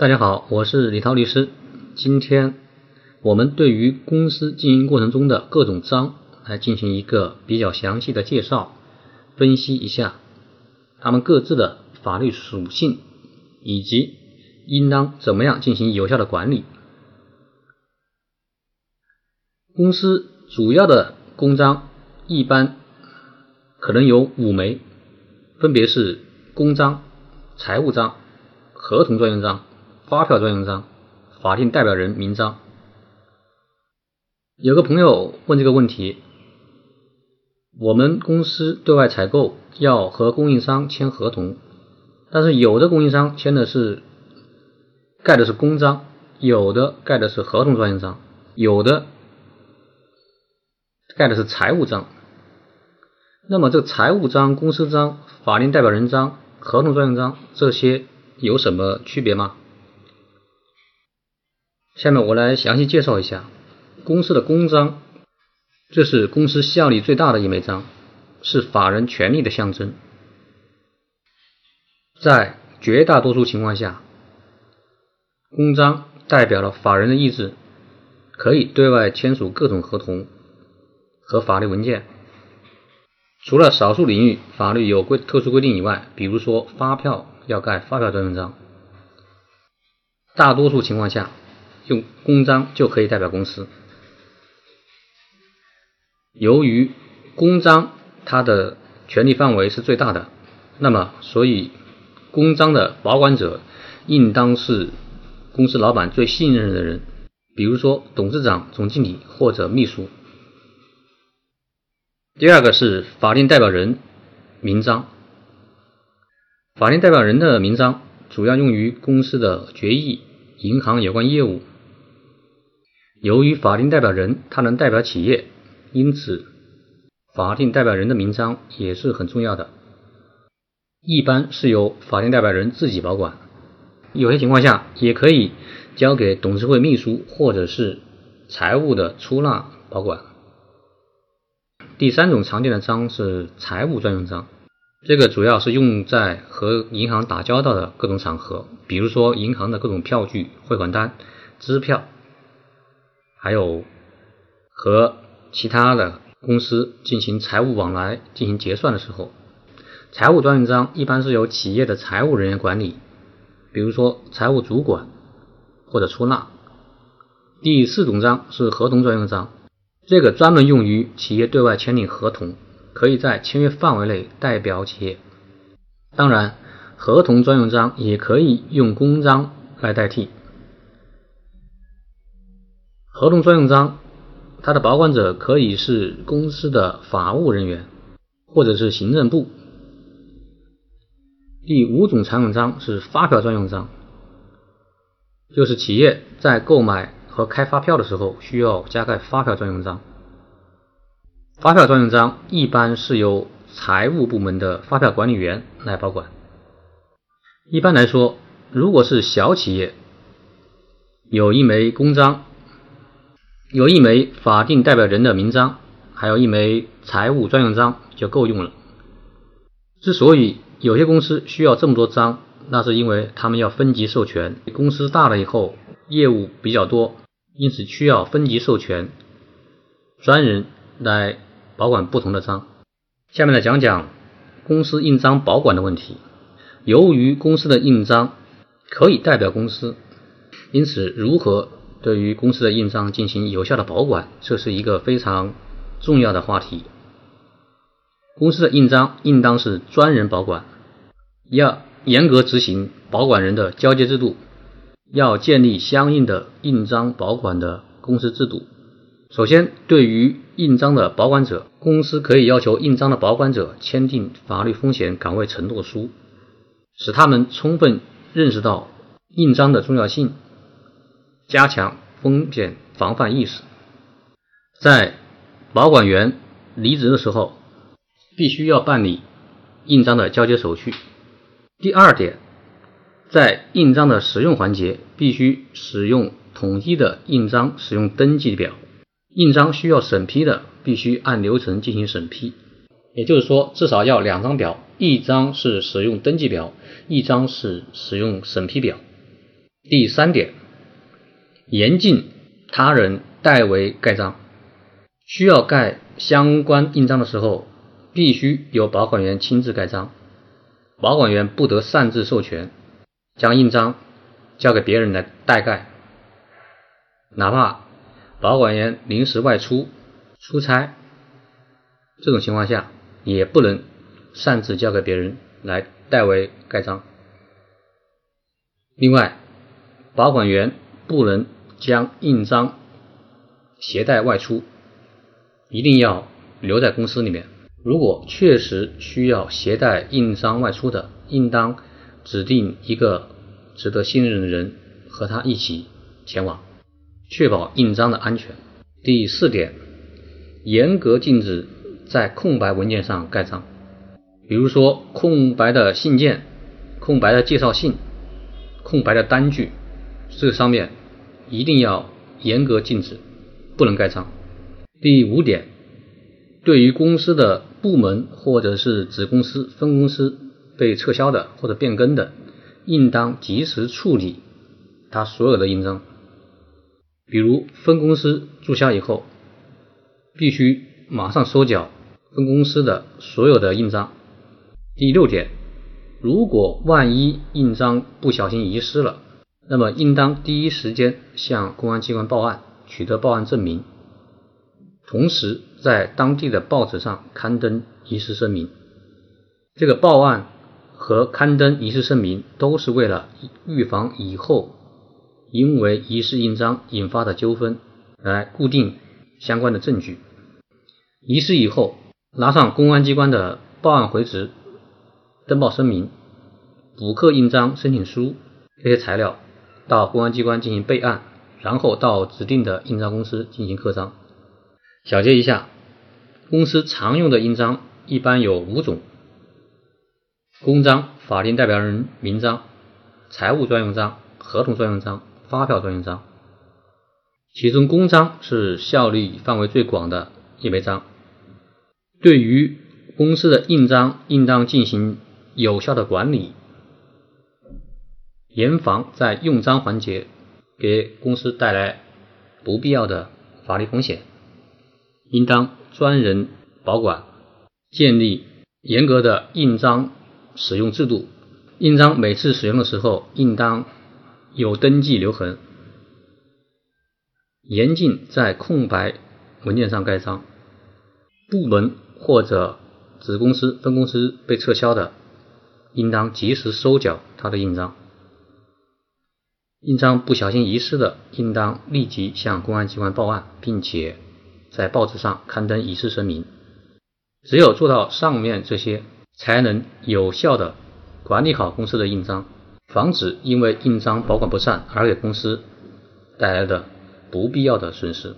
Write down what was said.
大家好，我是李涛律师。今天我们对于公司经营过程中的各种章来进行一个比较详细的介绍，分析一下它们各自的法律属性以及应当怎么样进行有效的管理。公司主要的公章一般可能有五枚，分别是公章、财务章、合同专用章。发票专用章、法定代表人名章。有个朋友问这个问题：我们公司对外采购要和供应商签合同，但是有的供应商签的是盖的是公章，有的盖的是合同专用章，有的盖的是财务章。那么这个财务章、公司章、法定代表人章、合同专用章这些有什么区别吗？下面我来详细介绍一下公司的公章，这是公司效力最大的一枚章，是法人权利的象征。在绝大多数情况下，公章代表了法人的意志，可以对外签署各种合同和法律文件。除了少数领域法律有规特殊规定以外，比如说发票要盖发票专用章，大多数情况下。用公章就可以代表公司。由于公章它的权利范围是最大的，那么所以公章的保管者应当是公司老板最信任的人，比如说董事长、总经理或者秘书。第二个是法定代表人名章，法定代表人的名章主要用于公司的决议、银行有关业务。由于法定代表人他能代表企业，因此法定代表人的名章也是很重要的。一般是由法定代表人自己保管，有些情况下也可以交给董事会秘书或者是财务的出纳保管。第三种常见的章是财务专用章，这个主要是用在和银行打交道的各种场合，比如说银行的各种票据、汇款单、支票。还有和其他的公司进行财务往来、进行结算的时候，财务专用章一般是由企业的财务人员管理，比如说财务主管或者出纳。第四种章是合同专用章，这个专门用于企业对外签订合同，可以在签约范围内代表企业。当然，合同专用章也可以用公章来代替。合同专用章，它的保管者可以是公司的法务人员，或者是行政部。第五种常用章是发票专用章，就是企业在购买和开发票的时候需要加盖发票专用章。发票专用章一般是由财务部门的发票管理员来保管。一般来说，如果是小企业，有一枚公章。有一枚法定代表人的名章，还有一枚财务专用章就够用了。之所以有些公司需要这么多章，那是因为他们要分级授权。公司大了以后，业务比较多，因此需要分级授权，专人来保管不同的章。下面来讲讲公司印章保管的问题。由于公司的印章可以代表公司，因此如何？对于公司的印章进行有效的保管，这是一个非常重要的话题。公司的印章应当是专人保管，要严格执行保管人的交接制度，要建立相应的印章保管的公司制度。首先，对于印章的保管者，公司可以要求印章的保管者签订法律风险岗位承诺书，使他们充分认识到印章的重要性。加强风险防范意识，在保管员离职的时候，必须要办理印章的交接手续。第二点，在印章的使用环节，必须使用统一的印章使用登记表。印章需要审批的，必须按流程进行审批。也就是说，至少要两张表，一张是使用登记表，一张是使用审批表。第三点，严禁他人代为盖章。需要盖相关印章的时候，必须由保管员亲自盖章，保管员不得擅自授权，将印章交给别人来代盖。哪怕保管员临时外出出差，这种情况下也不能擅自交给别人来代为盖章。另外，保管员不能将印章携带外出，一定要留在公司里面。如果确实需要携带印章外出的，应当指定一个值得信任的人和他一起前往，确保印章的安全。第四点，严格禁止在空白文件上盖章，比如说空白的信件、空白的介绍信。空白的单据，这上面一定要严格禁止，不能盖章。第五点，对于公司的部门或者是子公司、分公司被撤销的或者变更的，应当及时处理他所有的印章。比如分公司注销以后，必须马上收缴分公司的所有的印章。第六点。如果万一印章不小心遗失了，那么应当第一时间向公安机关报案，取得报案证明，同时在当地的报纸上刊登遗失声明。这个报案和刊登遗失声明都是为了预防以后因为遗失印章引发的纠纷，来固定相关的证据。遗失以后，拿上公安机关的报案回执。登报声明、补刻印章申请书这些材料，到公安机关进行备案，然后到指定的印章公司进行刻章。小结一下，公司常用的印章一般有五种：公章、法定代表人名章、财务专用章、合同专用章、发票专用章。其中公章是效力范围最广的一枚章，对于公司的印章应当进行。有效的管理，严防在用章环节给公司带来不必要的法律风险，应当专人保管，建立严格的印章使用制度。印章每次使用的时候，应当有登记留痕，严禁在空白文件上盖章。部门或者子公司、分公司被撤销的。应当及时收缴他的印章，印章不小心遗失的，应当立即向公安机关报案，并且在报纸上刊登遗失声明。只有做到上面这些，才能有效的管理好公司的印章，防止因为印章保管不善而给公司带来的不必要的损失。